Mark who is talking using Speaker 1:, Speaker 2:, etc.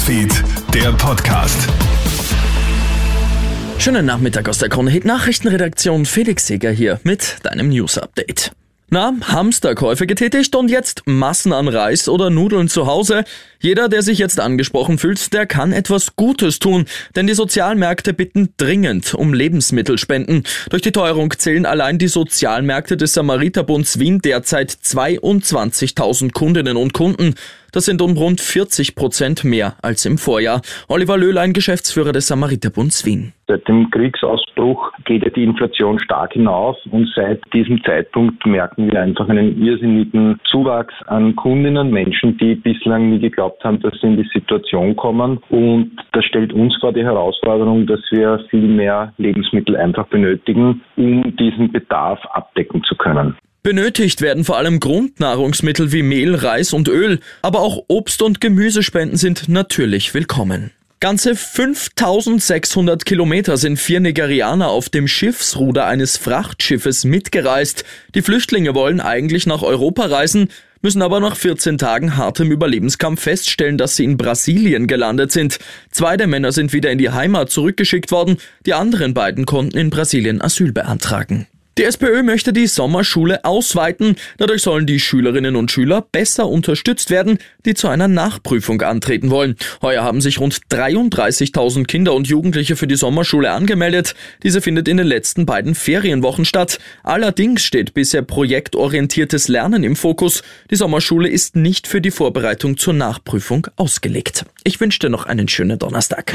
Speaker 1: Newsfeed, der Podcast.
Speaker 2: Schönen Nachmittag aus der Krone Hit Nachrichtenredaktion. Felix Seger hier mit deinem News Update. Na, Hamsterkäufe getätigt und jetzt Massen an Reis oder Nudeln zu Hause. Jeder, der sich jetzt angesprochen fühlt, der kann etwas Gutes tun, denn die Sozialmärkte bitten dringend um Lebensmittelspenden. Durch die Teuerung zählen allein die Sozialmärkte des Samariterbunds Wien derzeit 22.000 Kundinnen und Kunden. Das sind um rund 40 Prozent mehr als im Vorjahr. Oliver Löhlein, Geschäftsführer des Samariterbunds Wien.
Speaker 3: Seit dem Kriegsausbruch geht ja die Inflation stark hinauf und seit diesem Zeitpunkt merken wir einfach einen irrsinnigen Zuwachs an Kundinnen, Menschen, die bislang nie geglaubt haben, dass sie in die Situation kommen. Und das stellt uns vor die Herausforderung, dass wir viel mehr Lebensmittel einfach benötigen, um diesen Bedarf abdecken zu können.
Speaker 2: Benötigt werden vor allem Grundnahrungsmittel wie Mehl, Reis und Öl, aber auch Obst- und Gemüsespenden sind natürlich willkommen. Ganze 5600 Kilometer sind vier Nigerianer auf dem Schiffsruder eines Frachtschiffes mitgereist. Die Flüchtlinge wollen eigentlich nach Europa reisen, müssen aber nach 14 Tagen hartem Überlebenskampf feststellen, dass sie in Brasilien gelandet sind. Zwei der Männer sind wieder in die Heimat zurückgeschickt worden, die anderen beiden konnten in Brasilien Asyl beantragen. Die SPÖ möchte die Sommerschule ausweiten. Dadurch sollen die Schülerinnen und Schüler besser unterstützt werden, die zu einer Nachprüfung antreten wollen. Heuer haben sich rund 33.000 Kinder und Jugendliche für die Sommerschule angemeldet. Diese findet in den letzten beiden Ferienwochen statt. Allerdings steht bisher projektorientiertes Lernen im Fokus. Die Sommerschule ist nicht für die Vorbereitung zur Nachprüfung ausgelegt. Ich wünsche dir noch einen schönen Donnerstag.